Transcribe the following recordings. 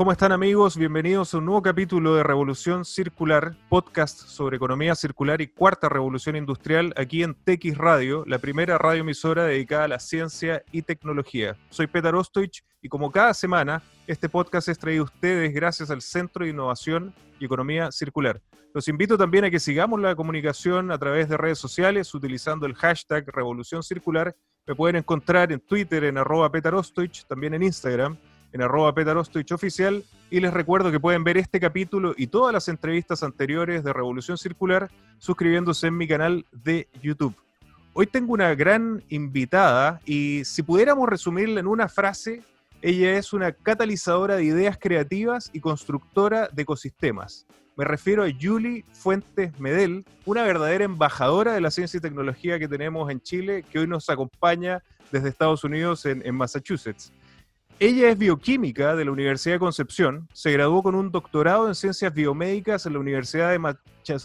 ¿Cómo están amigos? Bienvenidos a un nuevo capítulo de Revolución Circular, podcast sobre economía circular y cuarta revolución industrial aquí en TX Radio, la primera radioemisora dedicada a la ciencia y tecnología. Soy Petar Ostoich y como cada semana, este podcast es traído a ustedes gracias al Centro de Innovación y Economía Circular. Los invito también a que sigamos la comunicación a través de redes sociales utilizando el hashtag Revolución Circular. Me pueden encontrar en Twitter en arroba Petar Ostoich, también en Instagram en arroba Petarostoich oficial y les recuerdo que pueden ver este capítulo y todas las entrevistas anteriores de Revolución Circular suscribiéndose en mi canal de YouTube. Hoy tengo una gran invitada y si pudiéramos resumirla en una frase, ella es una catalizadora de ideas creativas y constructora de ecosistemas. Me refiero a Julie Fuentes Medel, una verdadera embajadora de la ciencia y tecnología que tenemos en Chile, que hoy nos acompaña desde Estados Unidos en Massachusetts. Ella es bioquímica de la Universidad de Concepción, se graduó con un doctorado en ciencias biomédicas en la Universidad de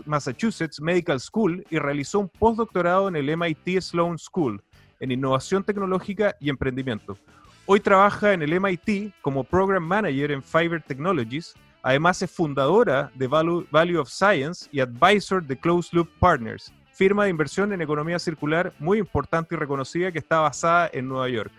Massachusetts Medical School y realizó un postdoctorado en el MIT Sloan School en innovación tecnológica y emprendimiento. Hoy trabaja en el MIT como Program Manager en Fiverr Technologies. Además es fundadora de Value, of Science y advisor de Closed Loop Partners, firma de inversión en economía circular muy importante y reconocida que está basada en Nueva York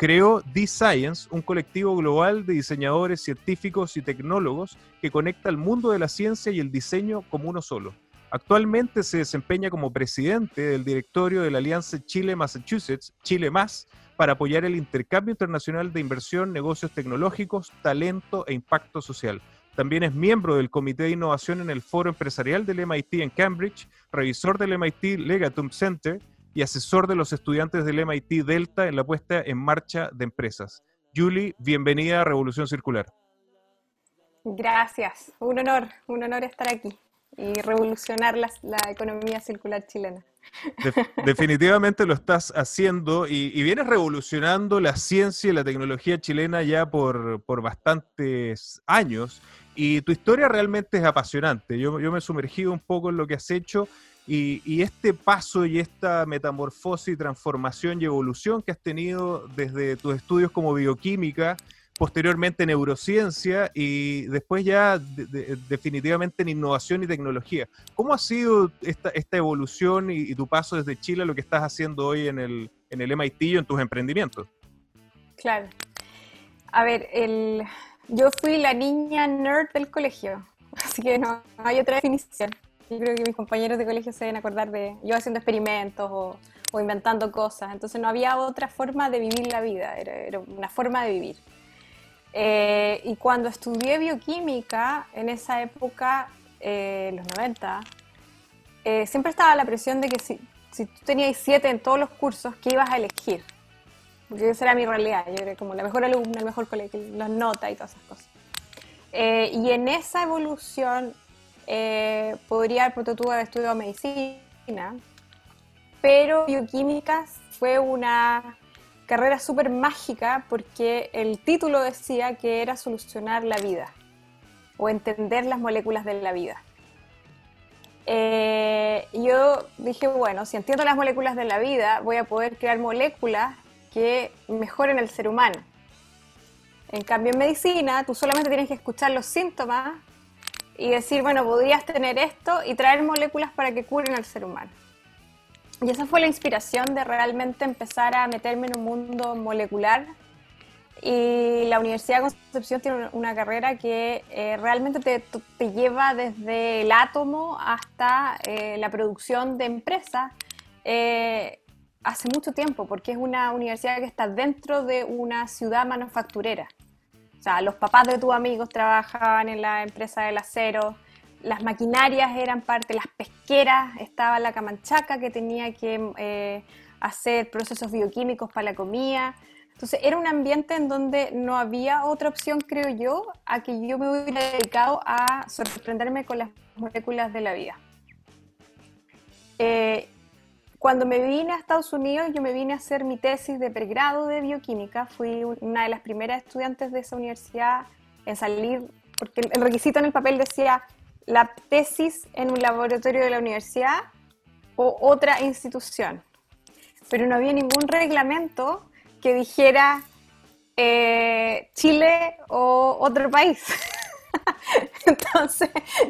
creó D-Science, un colectivo global de diseñadores, científicos y tecnólogos que conecta el mundo de la ciencia y el diseño como uno solo. Actualmente se desempeña como presidente del directorio de la Alianza Chile-Massachusetts, Chile Más, para apoyar el intercambio internacional de inversión, negocios tecnológicos, talento e impacto social. También es miembro del Comité de Innovación en el Foro Empresarial del MIT en Cambridge, revisor del MIT Legatum Center y asesor de los estudiantes del MIT Delta en la puesta en marcha de empresas. Julie, bienvenida a Revolución Circular. Gracias, un honor, un honor estar aquí y revolucionar la, economía circular chilena. definitivamente lo estás haciendo y, vienes revolucionando la ciencia y la tecnología chilena ya por, por bastantes años y tu historia realmente es apasionante. Yo, yo me he sumergido un poco en lo que has hecho y, este paso y esta metamorfosis, transformación y evolución que has tenido desde tus estudios como bioquímica, posteriormente neurociencia y después ya definitivamente en innovación y tecnología. ¿Cómo ha sido esta, esta evolución y, tu paso desde Chile a lo que estás haciendo hoy en el, en el MIT y en tus emprendimientos? Claro. A ver, el, yo fui la niña nerd del colegio, así que no hay otra definición. Yo creo que mis compañeros de colegio se deben acordar de yo haciendo experimentos o, inventando cosas. Entonces no había otra forma de vivir la vida, era, una forma de vivir. Eh, y cuando estudié bioquímica, en esa época, eh, los 90, eh, siempre estaba la presión de que si, si tú tenías siete en todos los cursos, ¿qué ibas a elegir? Porque esa era mi realidad, yo era como la mejor alumna, el mejor colegio, las notas y todas esas cosas. y en esa evolución eh, podría haber tú haber estudiado medicina, pero bioquímica fue una carrera súper mágica porque el título decía que era solucionar la vida o entender las moléculas de la vida. Eh, yo dije, bueno, si entiendo las moléculas de la vida, voy a poder crear moléculas que mejoren el ser humano. En cambio, en medicina, tú solamente tienes que escuchar los síntomas y decir, bueno, podrías tener esto y traer moléculas para que curen al ser humano. Y esa fue la inspiración de realmente empezar a meterme en un mundo molecular. Y la Universidad de Concepción tiene una carrera que eh, realmente te, te, lleva desde el átomo hasta eh, la producción de empresas eh, hace mucho tiempo, porque es una universidad que está dentro de una ciudad manufacturera. O sea, los papás de tus amigos trabajaban en la empresa del acero, las maquinarias eran parte, las pesqueras, estaba la camanchaca que tenía que eh, hacer procesos bioquímicos para la comida. Entonces era un ambiente en donde no había otra opción, creo yo, a que yo me hubiera dedicado a sorprenderme con las moléculas de la vida. Eh, cuando me vine a Estados Unidos, yo me vine a hacer mi tesis de pregrado de bioquímica. Fui una de las primeras estudiantes de esa universidad en salir, porque el requisito en el papel decía la tesis en un laboratorio de la universidad o otra institución. Pero no había ningún reglamento que dijera eh, Chile o otro país. Entonces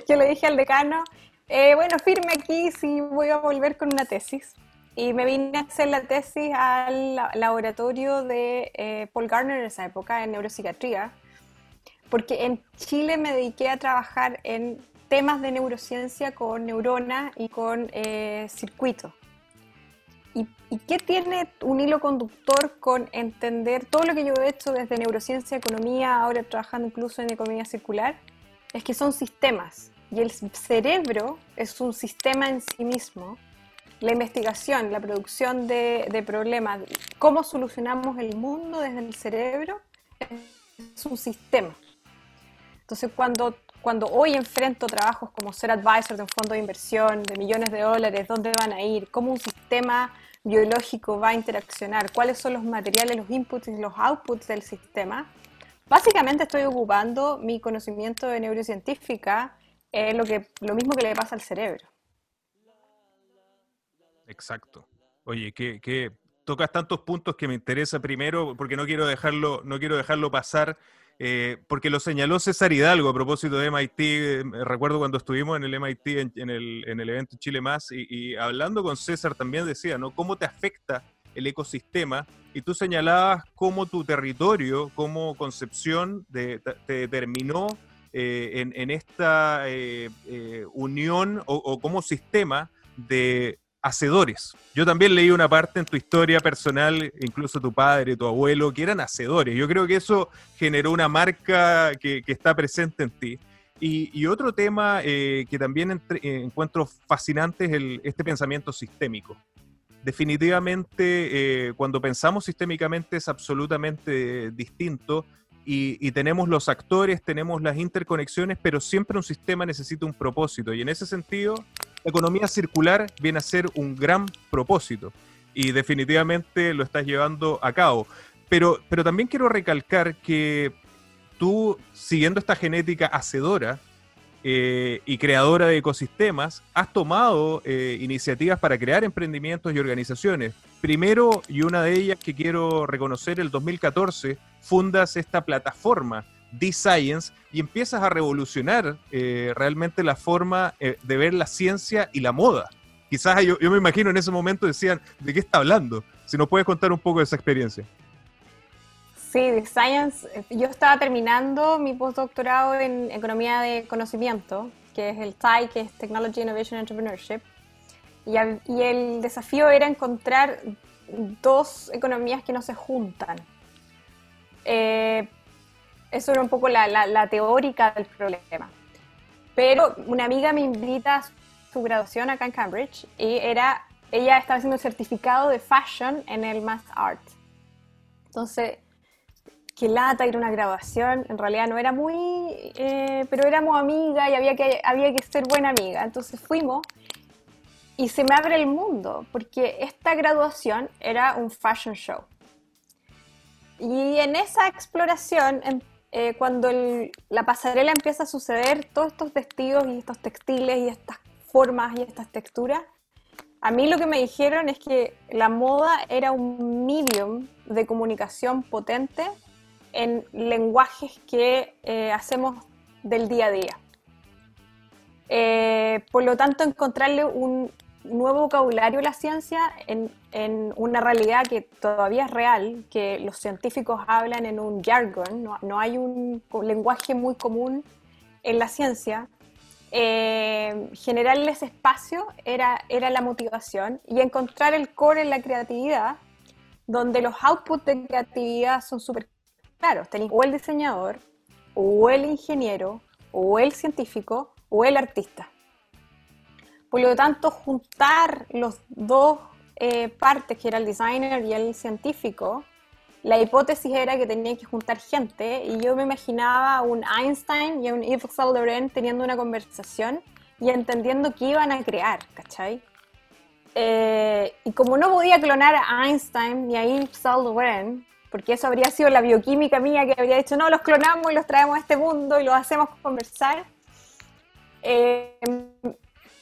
yo le dije al decano, eh, bueno, firme aquí si voy a volver con una tesis. Y me vine a hacer la tesis al laboratorio de eh, Paul Garner en esa época, en neuropsiquiatría, porque en Chile me dediqué a trabajar en temas de neurociencia con neuronas y con eh, circuitos. ¿Y, qué tiene un hilo conductor con entender todo lo que yo he hecho desde neurociencia, economía, ahora trabajando incluso en economía circular? Es que son sistemas y el cerebro es un sistema en sí mismo. La investigación, la producción de, de problemas, cómo solucionamos el mundo desde el cerebro, es un sistema. Entonces, cuando cuando hoy enfrento trabajos como ser advisor de un fondo de inversión de millones de dólares, dónde van a ir, cómo un sistema biológico va a interaccionar, cuáles son los materiales, los inputs y los outputs del sistema, básicamente estoy ocupando mi conocimiento de neurocientífica en lo, que, lo mismo que le pasa al cerebro. Exacto. Oye, que, tocas tantos puntos que me interesa primero, porque no quiero dejarlo, no quiero dejarlo pasar eh, porque lo señaló César Hidalgo a propósito de MIT. Eh, recuerdo cuando estuvimos en el MIT, en, el, en el, evento Chile Más, y, hablando con César también decía, ¿no? ¿Cómo te afecta el ecosistema? Y tú señalabas cómo tu territorio, como Concepción, te determinó eh, en, esta unión o como sistema de hacedores. Yo también leí una parte en tu historia personal, incluso tu padre, tu abuelo, que eran hacedores. Yo creo que eso generó una marca que, está presente en ti. Y, otro tema eh, que también eh, encuentro fascinante es este pensamiento sistémico. Definitivamente, eh, cuando pensamos sistémicamente es absolutamente distinto y, tenemos los actores, tenemos las interconexiones, pero siempre un sistema necesita un propósito. Y en ese sentido, la economía circular viene a ser un gran propósito y definitivamente lo estás llevando a cabo. Pero, pero también quiero recalcar que tú, siguiendo esta genética hacedora eh, y creadora de ecosistemas, has tomado eh, iniciativas para crear emprendimientos y organizaciones. Primero, y una de ellas que quiero reconocer, el 2014, fundas esta plataforma D-Science y empiezas a revolucionar eh, realmente la forma eh, de ver la ciencia y la moda. Quizás yo, me imagino en ese momento decían, ¿de qué está hablando? Si nos puedes contar un poco de esa experiencia. Sí, D-Science, eh, yo estaba terminando mi postdoctorado en Economía de Conocimiento, que es el TAI, que es Technology Innovation Entrepreneurship. Y el desafío era encontrar dos economías que no se juntan. Eh, eso era un poco la, teórica del problema. Pero una amiga me invita a su graduación acá en Cambridge y era, ella estaba haciendo un certificado de fashion en el Mass Art. Entonces, qué lata ir a una graduación, en realidad no era muy, eh, pero éramos amigas y había que, había que ser buena amiga. Entonces fuimos y se me abre el mundo, porque esta graduación era un fashion show. Y en esa exploración eh, cuando la pasarela empieza a suceder, todos estos vestidos y estos textiles y estas formas y estas texturas, a mí lo que me dijeron es que la moda era un medium de comunicación potente en lenguajes que eh, hacemos del día a día. Eh, por lo tanto, encontrarle un nuevo vocabulario la ciencia en, una realidad que todavía es real, que los científicos hablan en un jargon, no, hay un lenguaje muy común en la ciencia. Eh, generarles espacio era, era la motivación y encontrar el core en la creatividad, donde los outputs de creatividad son súper claros. Tenéis o el diseñador, o el ingeniero, o el científico, o el artista. Por lo tanto, juntar los dos eh, partes, que era el designer y el científico, la hipótesis era que tenía que juntar gente y yo me imaginaba un Einstein y un Yves Saint Laurent teniendo una conversación y entendiendo qué iban a crear, ¿cachai? Eh, y como no podía clonar a Einstein ni a Yves Saint Laurent, porque eso habría sido la bioquímica mía que habría dicho, no, los clonamos y los traemos a este mundo y los hacemos conversar, eh,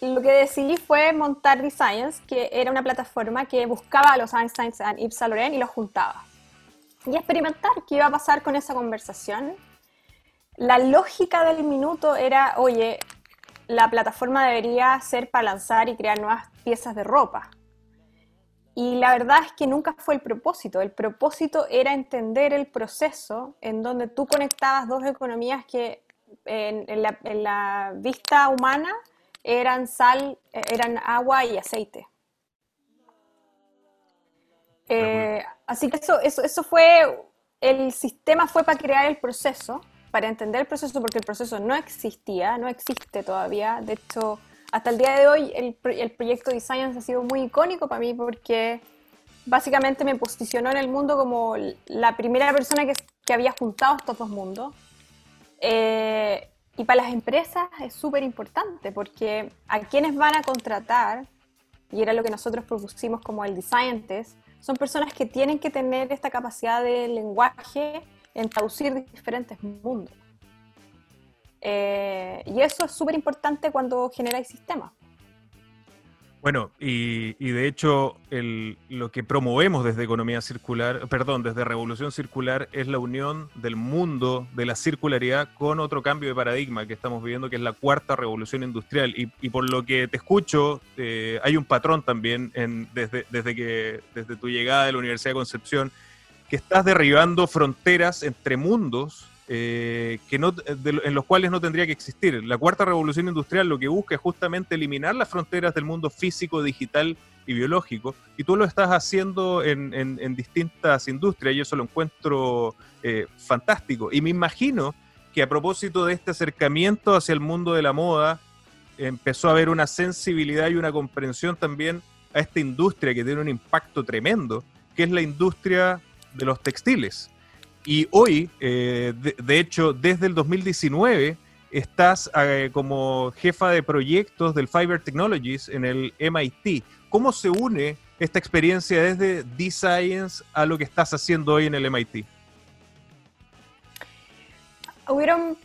lo que decidí fue montar Designs, que era una plataforma que buscaba a los Einstein y Yves Saint Laurent y los juntaba. Y experimentar qué iba a pasar con esa conversación. La lógica del minuto era, oye, la plataforma debería ser para lanzar y crear nuevas piezas de ropa. Y la verdad es que nunca fue el propósito. El propósito era entender el proceso en donde tú conectabas dos economías que en, la, en la vista humana eran sal, eh, eran agua y aceite. Eh, así que eso, eso, eso fue, el sistema fue para crear el proceso, para entender el proceso, porque el proceso no existía, no existe todavía. De hecho, hasta el día de hoy el, el proyecto Design ha sido muy icónico para mí porque básicamente me posicionó en el mundo como la primera persona que, que había juntado estos dos mundos. Eh, y para las empresas es súper importante porque a quienes van a contratar, y era lo que nosotros propusimos como el Design son personas que tienen que tener esta capacidad de lenguaje en traducir diferentes mundos. Eh, y eso es súper importante cuando generáis sistemas. Bueno, y, de hecho lo que promovemos desde Economía Circular, perdón, desde Revolución Circular es la unión del mundo de la circularidad con otro cambio de paradigma que estamos viviendo, que es la cuarta revolución industrial. Y, por lo que te escucho, eh, hay un patrón también en, desde, desde, que, desde tu llegada de la Universidad de Concepción, que estás derribando fronteras entre mundos eh, que no, en los cuales no tendría que existir. La cuarta revolución industrial lo que busca es justamente eliminar las fronteras del mundo físico, digital y biológico, y tú lo estás haciendo en, distintas industrias, y eso lo encuentro eh, fantástico. Y me imagino que a propósito de este acercamiento hacia el mundo de la moda, empezó a haber una sensibilidad y una comprensión también a esta industria que tiene un impacto tremendo, que es la industria de los textiles. Y hoy, eh, de, hecho, desde el 2019, estás eh, como jefa de proyectos del Fiber Technologies en el MIT. ¿Cómo se une esta experiencia desde D-Science a lo que estás haciendo hoy en el MIT? Hubieron,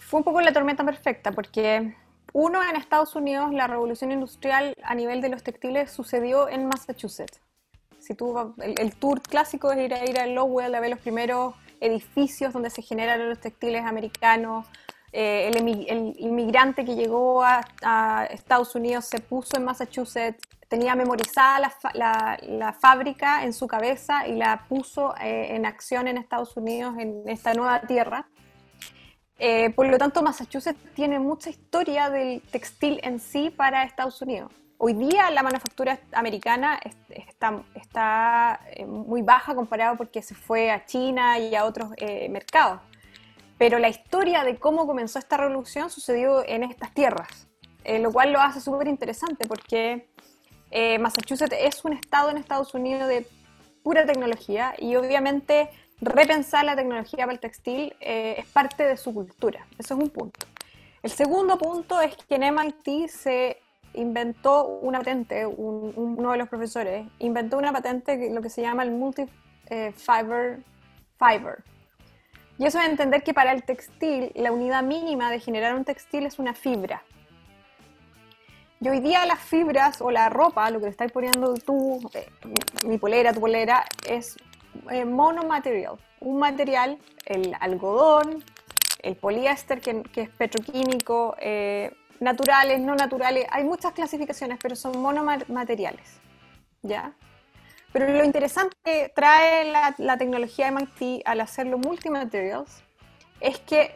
fue un poco la tormenta perfecta, porque uno, en Estados Unidos, la revolución industrial a nivel de los textiles sucedió en Massachusetts. Si tú, el, tour clásico es ir a, ir a Lowell a ver los primeros edificios donde se generaron los textiles americanos. Eh, el, inmigrante que llegó a, Estados Unidos se puso en Massachusetts, tenía memorizada la, fábrica en su cabeza y la puso eh, en acción en Estados Unidos, en esta nueva tierra. Eh, por lo tanto, Massachusetts tiene mucha historia del textil en sí para Estados Unidos. Hoy día la manufactura americana está, eh, muy baja comparado porque se fue a China y a otros eh, mercados. Pero la historia de cómo comenzó esta revolución sucedió en estas tierras, eh, lo cual lo hace súper interesante porque Massachusetts es un estado en Estados Unidos de pura tecnología y obviamente repensar la tecnología para el textil es parte de su cultura. Eso es un punto. El segundo punto es que en MIT se inventó una patente, uno de los profesores, inventó una patente, lo que se llama el multi-fiber fiber. Y eso es entender que para el textil, la unidad mínima de generar un textil es una fibra. Y hoy día las fibras o la ropa, lo que le estás poniendo tú, eh, mi polera, tu polera, es eh, monomaterial. Un material, el algodón, el poliéster, que, es petroquímico, eh, naturales, no naturales, hay muchas clasificaciones, pero son monomateriales, ¿ya? Pero lo interesante que trae la, la tecnología MIT al hacerlo multimaterials es que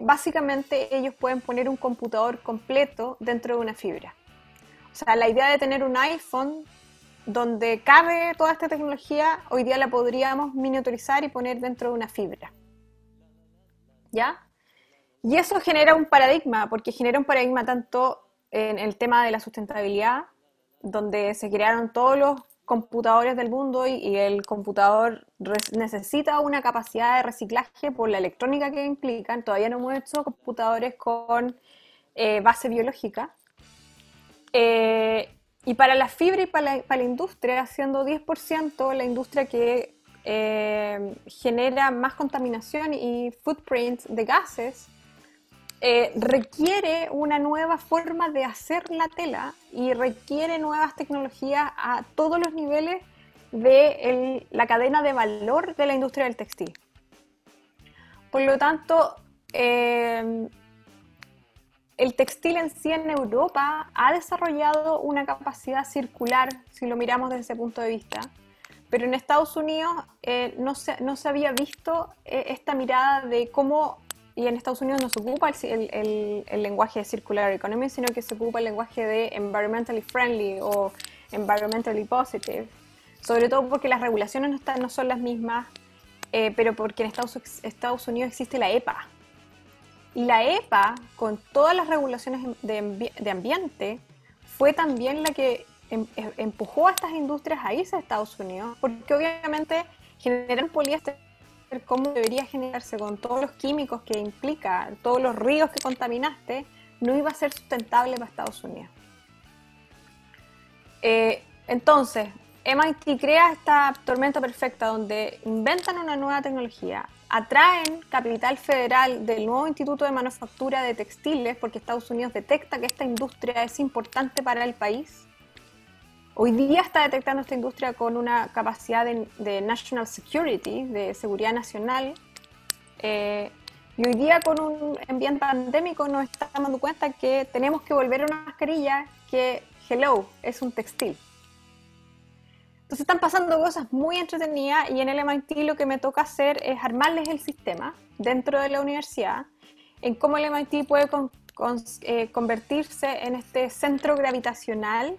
básicamente ellos pueden poner un computador completo dentro de una fibra. O sea, la idea de tener un iPhone donde cabe toda esta tecnología, hoy día la podríamos miniaturizar y poner dentro de una fibra. ¿Ya? Y eso genera un paradigma, porque genera un paradigma tanto en el tema de la sustentabilidad, donde se crearon todos los computadores del mundo y, el computador necesita una capacidad de reciclaje por la electrónica que implican. Todavía no hemos hecho computadores con eh, base biológica. Eh, y para la fibra y para la, industria, siendo 10% la industria que eh, genera más contaminación y footprint de gases, eh, requiere una nueva forma de hacer la tela y requiere nuevas tecnologías a todos los niveles de la cadena de valor de la industria del textil. Por lo tanto, eh, el textil en sí en Europa ha desarrollado una capacidad circular, si lo miramos desde ese punto de vista, pero en Estados Unidos eh, no, se, no, se, había visto esta mirada de cómo y en Estados Unidos no se ocupa el, lenguaje de circular economy, sino que se ocupa el lenguaje de environmentally friendly o environmentally positive, sobre todo porque las regulaciones no, están, no son las mismas, eh, pero porque en Estados, Unidos existe la EPA. Y la EPA, con todas las regulaciones de, ambiente, fue también la que em, em, empujó a estas industrias a irse a Estados Unidos, porque obviamente generan poliéster cómo debería generarse con todos los químicos que implica, todos los ríos que contaminaste, no iba a ser sustentable para Estados Unidos. Eh, entonces, MIT crea esta tormenta perfecta donde inventan una nueva tecnología, atraen capital federal del nuevo Instituto de Manufactura de Textiles porque Estados Unidos detecta que esta industria es importante para el país Hoy día está detectando esta industria con una capacidad de, national security, de seguridad nacional. Eh, y hoy día con un ambiente pandémico nos estamos dando cuenta que tenemos que volver a una mascarilla que, hello, es un textil. Entonces están pasando cosas muy entretenidas y en el MIT lo que me toca hacer es armarles el sistema dentro de la universidad en cómo el MIT puede eh, convertirse en este centro gravitacional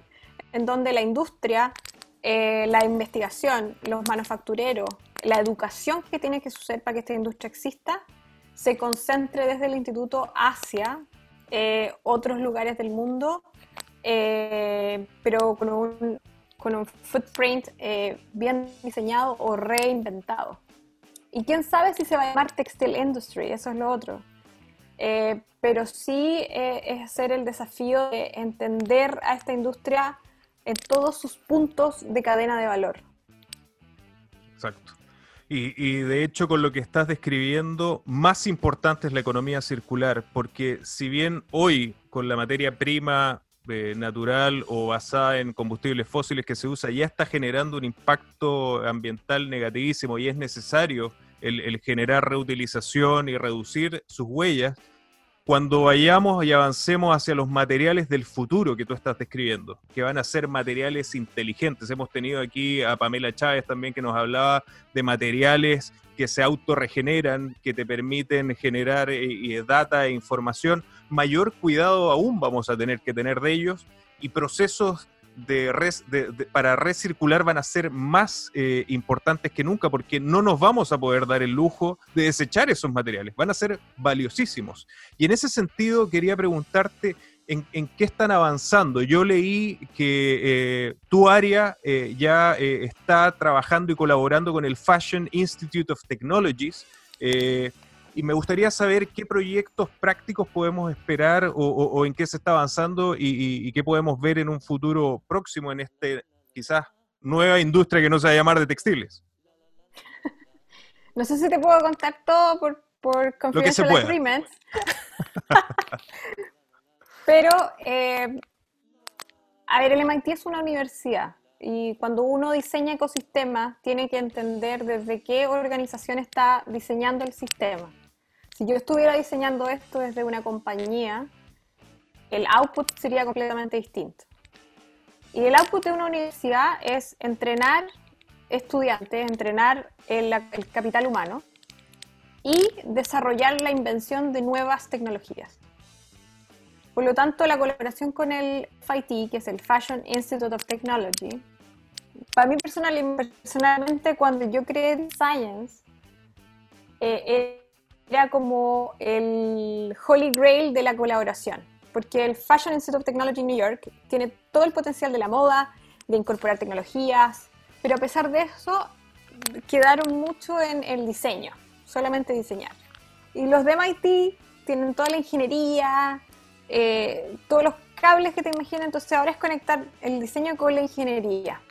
en donde la industria, eh, la investigación, los manufactureros, la educación que tiene que suceder para que esta industria exista, se concentre desde el instituto hacia eh, otros lugares del mundo, eh, pero con un, con un footprint bien diseñado o reinventado. Y quién sabe si se va a llamar Textile Industry, eso es lo otro. pero sí es hacer el desafío de entender a esta industria en todos sus puntos de cadena de valor. Exacto. Y, de hecho, con lo que estás describiendo, más importante es la economía circular, porque si bien hoy con la materia prima eh, natural o basada en combustibles fósiles que se usa ya está generando un impacto ambiental negativísimo y es necesario el generar reutilización y reducir sus huellas, cuando vayamos y avancemos hacia los materiales del futuro que tú estás describiendo, que van a ser materiales inteligentes. Hemos tenido aquí a Pamela Chávez también que nos hablaba de materiales que se autorregeneran, que te permiten generar eh, data e información. Mayor cuidado aún vamos a tener que tener de ellos y procesos de, para recircular van a ser más eh, importantes que nunca porque no nos vamos a poder dar el lujo de desechar esos materiales, van a ser valiosísimos. Y en ese sentido quería preguntarte en, qué están avanzando. Yo leí que eh, tu área eh, ya está trabajando y colaborando con el Fashion Institute of Technologies y me gustaría saber qué proyectos prácticos podemos esperar o, en qué se está avanzando y, qué podemos ver en un futuro próximo en este quizás nueva industria que no se va a llamar de textiles. No sé si te puedo contar todo por, por confidential agreements. Pero, eh, a ver, el MIT es una universidad y cuando uno diseña ecosistemas tiene que entender desde qué organización está diseñando el sistema si yo estuviera diseñando esto desde una compañía, el output sería completamente distinto. Y el output de una universidad es entrenar estudiantes, entrenar el, capital humano y desarrollar la invención de nuevas tecnologías. Por lo tanto, la colaboración con el FIT, que es el Fashion Institute of Technology, para mí personalmente cuando yo creé Science, eh, era como el holy grail de la colaboración, porque el Fashion Institute of Technology New York tiene todo el potencial de la moda, de incorporar tecnologías, pero a pesar de eso quedaron mucho en el diseño, solamente diseñar. Y los de MIT tienen toda la ingeniería, eh, todos los cables que te imaginas, entonces ahora es conectar el diseño con la ingeniería.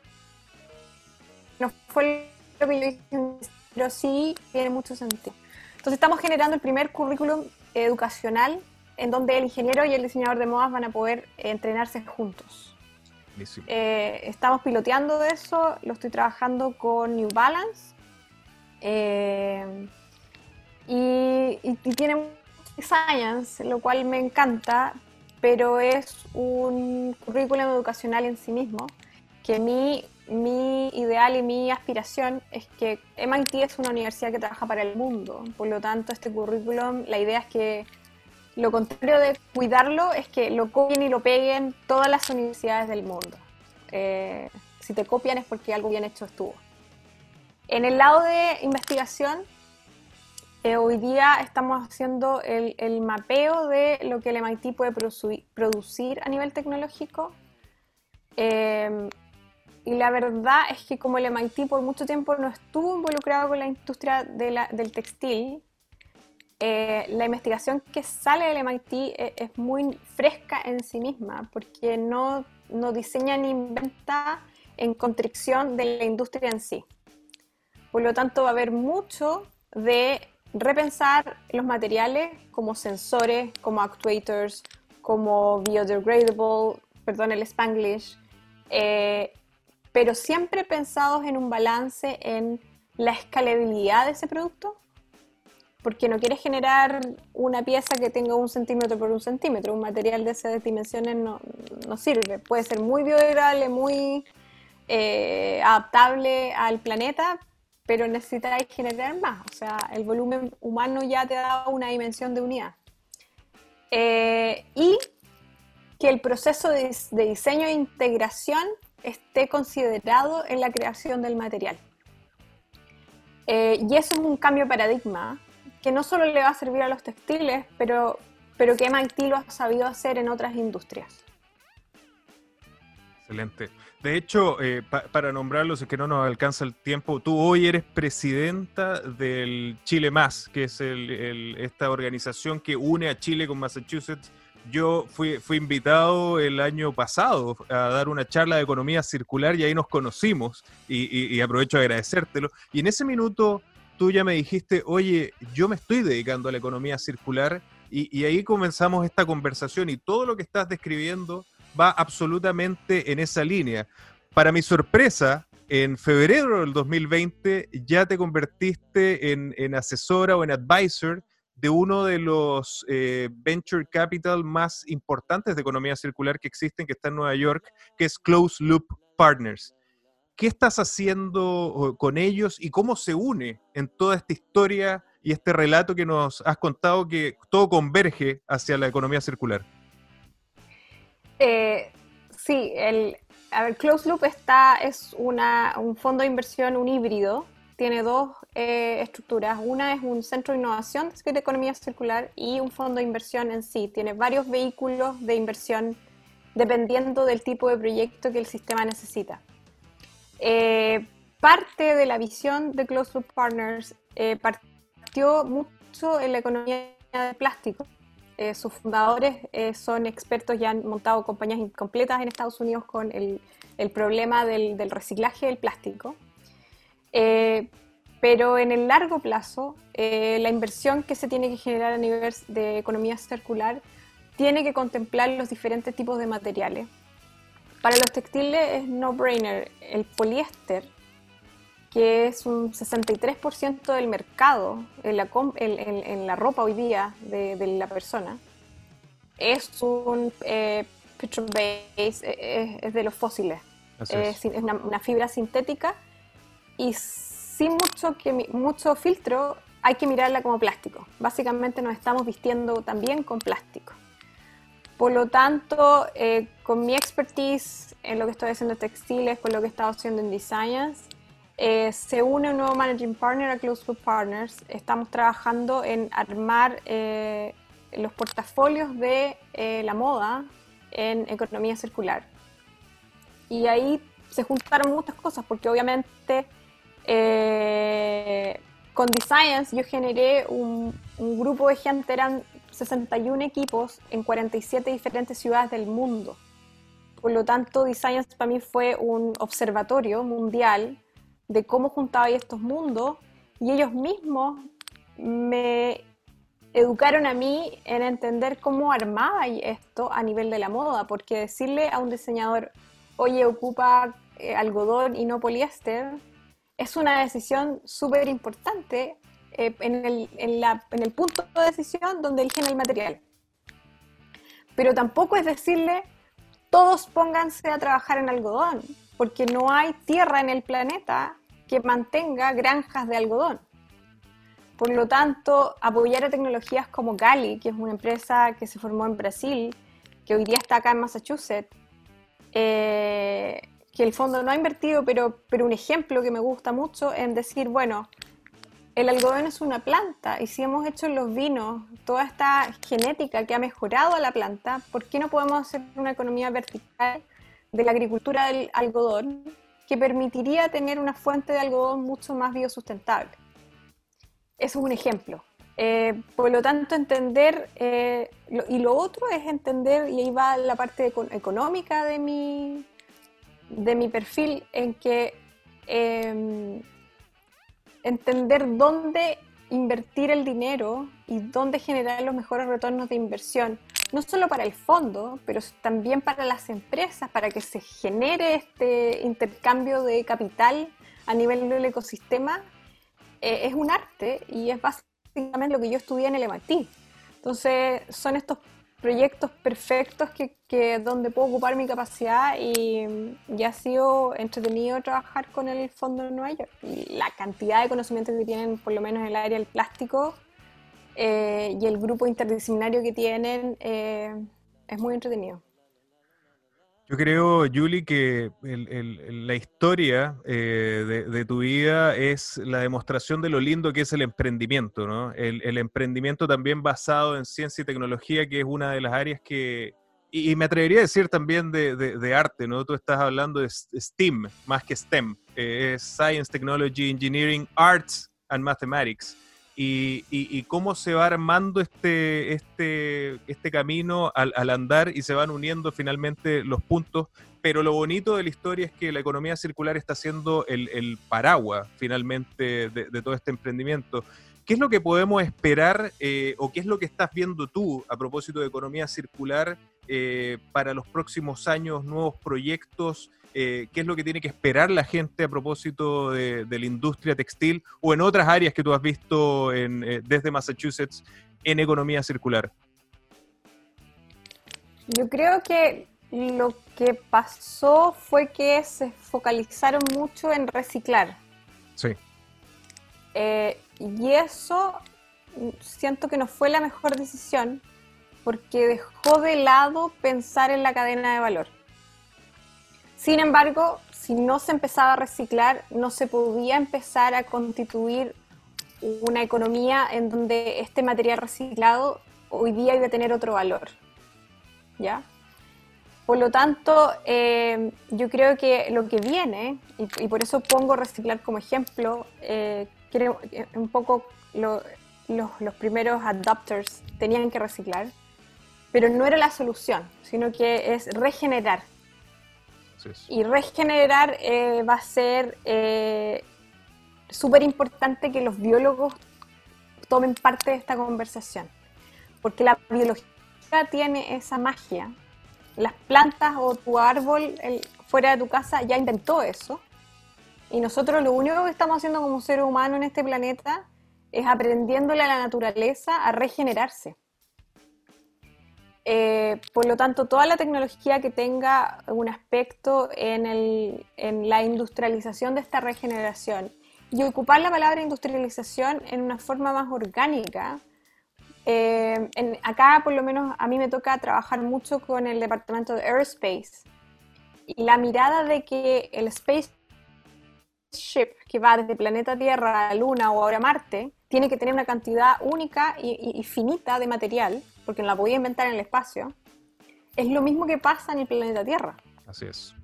No fue lo que yo dije, pero sí tiene mucho sentido. Entonces estamos generando el primer currículum educacional en donde el ingeniero y el diseñador de modas van a poder entrenarse juntos. Eh, estamos piloteando de eso, lo estoy trabajando con New Balance eh, y, y, tiene science, lo cual me encanta, pero es un currículum educacional en sí mismo que mi, mi ideal y mi aspiración es que MIT es una universidad que trabaja para el mundo, por lo tanto este currículum, la idea es que lo contrario de cuidarlo es que lo copien y lo peguen todas las universidades del mundo. Eh, si te copian es porque algo bien hecho estuvo. En el lado de investigación, eh, hoy día estamos haciendo el, mapeo de lo que el MIT puede producir, a nivel tecnológico. Eh, y la verdad es que como el MIT por mucho tiempo no estuvo involucrado con la industria del textil, eh, la investigación que sale del MIT e, es, muy fresca en sí misma, porque no, no diseña ni inventa en constricción de la industria en sí. Por lo tanto, va a haber mucho de repensar los materiales como sensores, como actuators, como biodegradable, perdón el spanglish, eh, pero siempre pensados en un balance en la escalabilidad de ese producto porque no quieres generar una pieza que tenga un centímetro por un centímetro. Un material de esas dimensiones no, sirve. Puede ser muy biodegradable, muy eh, adaptable al planeta, pero necesitáis generar más. O sea, el volumen humano ya te da una dimensión de unidad. Eh, y que el proceso de, diseño e integración esté considerado en la creación del material. Eh, y eso es un cambio de paradigma que no solo le va a servir a los textiles, pero, pero que MIT lo ha sabido hacer en otras industrias. Excelente. De hecho, eh, para nombrarlos, es que no nos alcanza el tiempo, tú hoy eres presidenta del Chile Más, que es esta organización que une a Chile con Massachusetts. Yo fui, invitado el año pasado a dar una charla de economía circular y ahí nos conocimos y, y aprovecho a agradecértelo. Y en ese minuto tú ya me dijiste, oye, yo me estoy dedicando a la economía circular y, ahí comenzamos esta conversación y todo lo que estás describiendo va absolutamente en esa línea. Para mi sorpresa, en febrero del 2020 ya te convertiste en, asesora o en advisor de uno de los eh, venture capital más importantes de economía circular que existen, que está en Nueva York, que es Close Loop Partners. ¿Qué estás haciendo con ellos y cómo se une en toda esta historia y este relato que nos has contado que todo converge hacia la economía circular? Eh, sí, el, a ver, Close Loop está, es una, un fondo de inversión, un híbrido, tiene dos eh, estructuras. Una es un centro de innovación de economía circular y un fondo de inversión en sí. Tiene varios vehículos de inversión dependiendo del tipo de proyecto que el sistema necesita. Eh, parte de la visión de Close Loop Partners eh, partió mucho en la economía del plástico. Eh, sus fundadores son expertos y han montado compañías completas en Estados Unidos con el, problema del, reciclaje del plástico. Pero en el largo plazo, la inversión que se tiene que generar a nivel de economía circular tiene que contemplar los diferentes tipos de materiales para los textiles es no-brainer. El poliéster, que es un 63% del mercado en la, en, la, ropa hoy día de, la persona, es un eh, base, eh, es, de los fósiles. Es, una, fibra sintética y sin mucho, que, mucho filtro hay que mirarla como plástico. Básicamente nos estamos vistiendo también con plástico. Por lo tanto, eh, con mi expertise en lo que estoy haciendo en textiles, con lo que he estado haciendo en Design, eh, se une un nuevo managing partner a Close Group Partners. Estamos trabajando en armar eh, los portafolios de eh, la moda en economía circular. Y ahí se juntaron muchas cosas, porque obviamente con Designs yo generé un, un grupo de gente, eran 61 equipos en 47 diferentes ciudades del mundo. Por lo tanto, Designs para mí fue un observatorio mundial de cómo juntaba estos mundos y ellos mismos me educaron a mí en entender cómo armaba esto a nivel de la moda, porque decirle a un diseñador, oye, ocupa eh, algodón y no poliéster, es una decisión súper importante eh, en, el, punto de decisión donde eligen el material. Pero tampoco es decirle, todos pónganse a trabajar en algodón, porque no hay tierra en el planeta que mantenga granjas de algodón. Por lo tanto, apoyar a tecnologías como Gali, que es una empresa que se formó en Brasil, que hoy día está acá en Massachusetts, eh, que el fondo no ha invertido, pero, pero un ejemplo que me gusta mucho en decir, bueno, el algodón es una planta y si hemos hecho en los vinos toda esta genética que ha mejorado a la planta, ¿por qué no podemos hacer una economía vertical de la agricultura del algodón que permitiría tener una fuente de algodón mucho más biosustentable? Eso es un ejemplo. Eh, por lo tanto, entender, eh, y lo otro es entender, y ahí va la parte económica de mi, de mi perfil, en que em, entender dónde invertir el dinero y dónde generar los mejores retornos de inversión, no solo para el fondo, pero también para las empresas, para que se genere este intercambio de capital a nivel del ecosistema, eh, es un arte y es básicamente lo que yo estudié en el MIT. Entonces, son estos proyectos perfectos que, donde puedo ocupar mi capacidad y, ya ha sido entretenido trabajar con el Fondo de Nueva York. Y la cantidad de conocimientos que tienen, por lo menos en el área del plástico eh, y el grupo interdisciplinario que tienen, eh, es muy entretenido. Yo creo, Julie, que la historia eh, de, tu vida es la demostración de lo lindo que es el emprendimiento, ¿no? El, emprendimiento también basado en ciencia y tecnología, que es una de las áreas que, y, me atrevería a decir también de, arte, ¿no? Tú estás hablando de STEAM más que STEM, eh, es Science, Technology, Engineering, Arts and Mathematics y, cómo se va armando este, este, este camino al, andar y se van uniendo finalmente los puntos. Pero lo bonito de la historia es que la economía circular está siendo el, paraguas finalmente de, todo este emprendimiento. ¿Qué es lo que podemos esperar eh, o qué es lo que estás viendo tú a propósito de economía circular eh, para los próximos años, nuevos proyectos? Eh, qué es lo que tiene que esperar la gente a propósito de, la industria textil o en otras áreas que tú has visto eh, desde Massachusetts en economía circular. Yo creo que lo que pasó fue que se focalizaron mucho en reciclar. Sí. Eh, y eso siento que no fue la mejor decisión porque dejó de lado pensar en la cadena de valor. Sin embargo, si no se empezaba a reciclar, no se podía empezar a constituir una economía en donde este material reciclado hoy día iba a tener otro valor. ¿Ya? Por lo tanto, eh, yo creo que lo que viene, y, por eso pongo reciclar como ejemplo, eh, creo que un poco los, los primeros adopters tenían que reciclar, pero no era la solución, sino que es regenerar y regenerar eh, va a ser eh, súper importante que los biólogos tomen parte de esta conversación, porque la biología tiene esa magia. Las plantas o tu árbol fuera de tu casa ya inventó eso. Y nosotros lo único que estamos haciendo como ser humano en este planeta es aprendiéndole a la naturaleza a regenerarse. Eh, por lo tanto, toda la tecnología que tenga un aspecto en, el, en, la industrialización de esta regeneración y ocupar la palabra industrialización en una forma más orgánica. Eh, en, acá, por lo menos, a mí me toca trabajar mucho con el departamento de Aerospace y la mirada de que el spaceship que va desde planeta Tierra a Luna o ahora Marte tiene que tener una cantidad única y, y finita de material porque no la podía inventar en el espacio, es lo mismo que pasa en el planeta Tierra. Así es.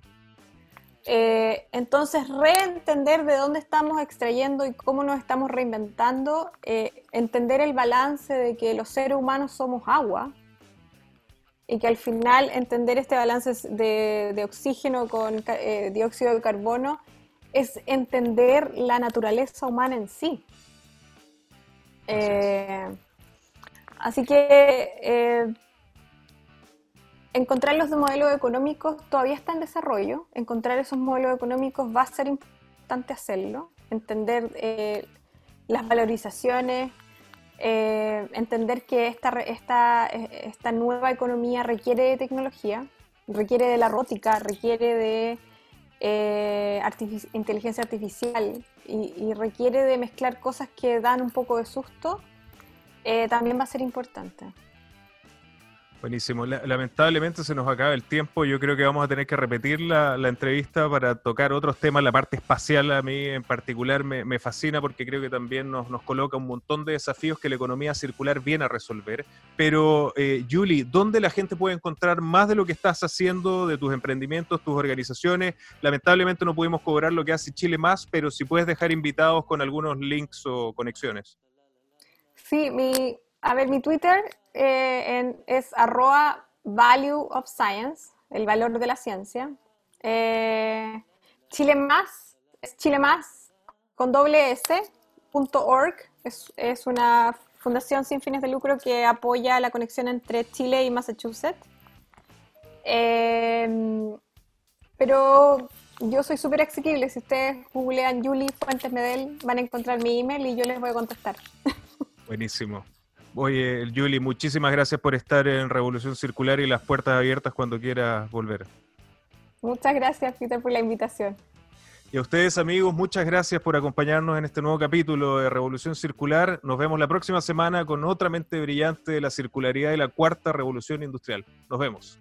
Eh, entonces, reentender de dónde estamos extrayendo y cómo nos estamos reinventando, eh, entender el balance de que los seres humanos somos agua y que al final entender este balance de, oxígeno con eh, dióxido de carbono es entender la naturaleza humana en sí. Así que eh, encontrar los modelos económicos todavía está en desarrollo. Encontrar esos modelos económicos va a ser importante hacerlo. Entender eh, las valorizaciones, eh, entender que esta, esta, esta nueva economía requiere de tecnología, requiere de la rótica, requiere de inteligencia artificial y, requiere de mezclar cosas que dan un poco de susto eh, también va a ser importante. Buenísimo. Lamentablemente se nos acaba el tiempo. Yo creo que vamos a tener que repetir la, entrevista para tocar otros temas. La parte espacial a mí en particular me, fascina porque creo que también nos, coloca un montón de desafíos que la economía circular viene a resolver. Pero, eh, Julie, ¿dónde la gente puede encontrar más de lo que estás haciendo, de tus emprendimientos, tus organizaciones? Lamentablemente no pudimos cobrar lo que hace Chile más, pero si puedes dejar invitados con algunos links o conexiones. Sí, mi, a ver, mi Twitter eh, es arroba value of science, el valor de la ciencia. Eh, Chile más, es Chile más con doble s, punto org, es, es una fundación sin fines de lucro que apoya la conexión entre Chile y Massachusetts. Eh, pero yo soy súper asequible. Si ustedes googlean Julie Fuentes Medel, van a encontrar mi email y yo les voy a contestar. Buenísimo. Oye, Julie, muchísimas gracias por estar en Revolución Circular y las puertas abiertas cuando quieras volver. Muchas gracias, Peter, por la invitación. Y a ustedes, amigos, muchas gracias por acompañarnos en este nuevo capítulo de Revolución Circular. Nos vemos la próxima semana con otra mente brillante de la circularidad y la cuarta revolución industrial. Nos vemos.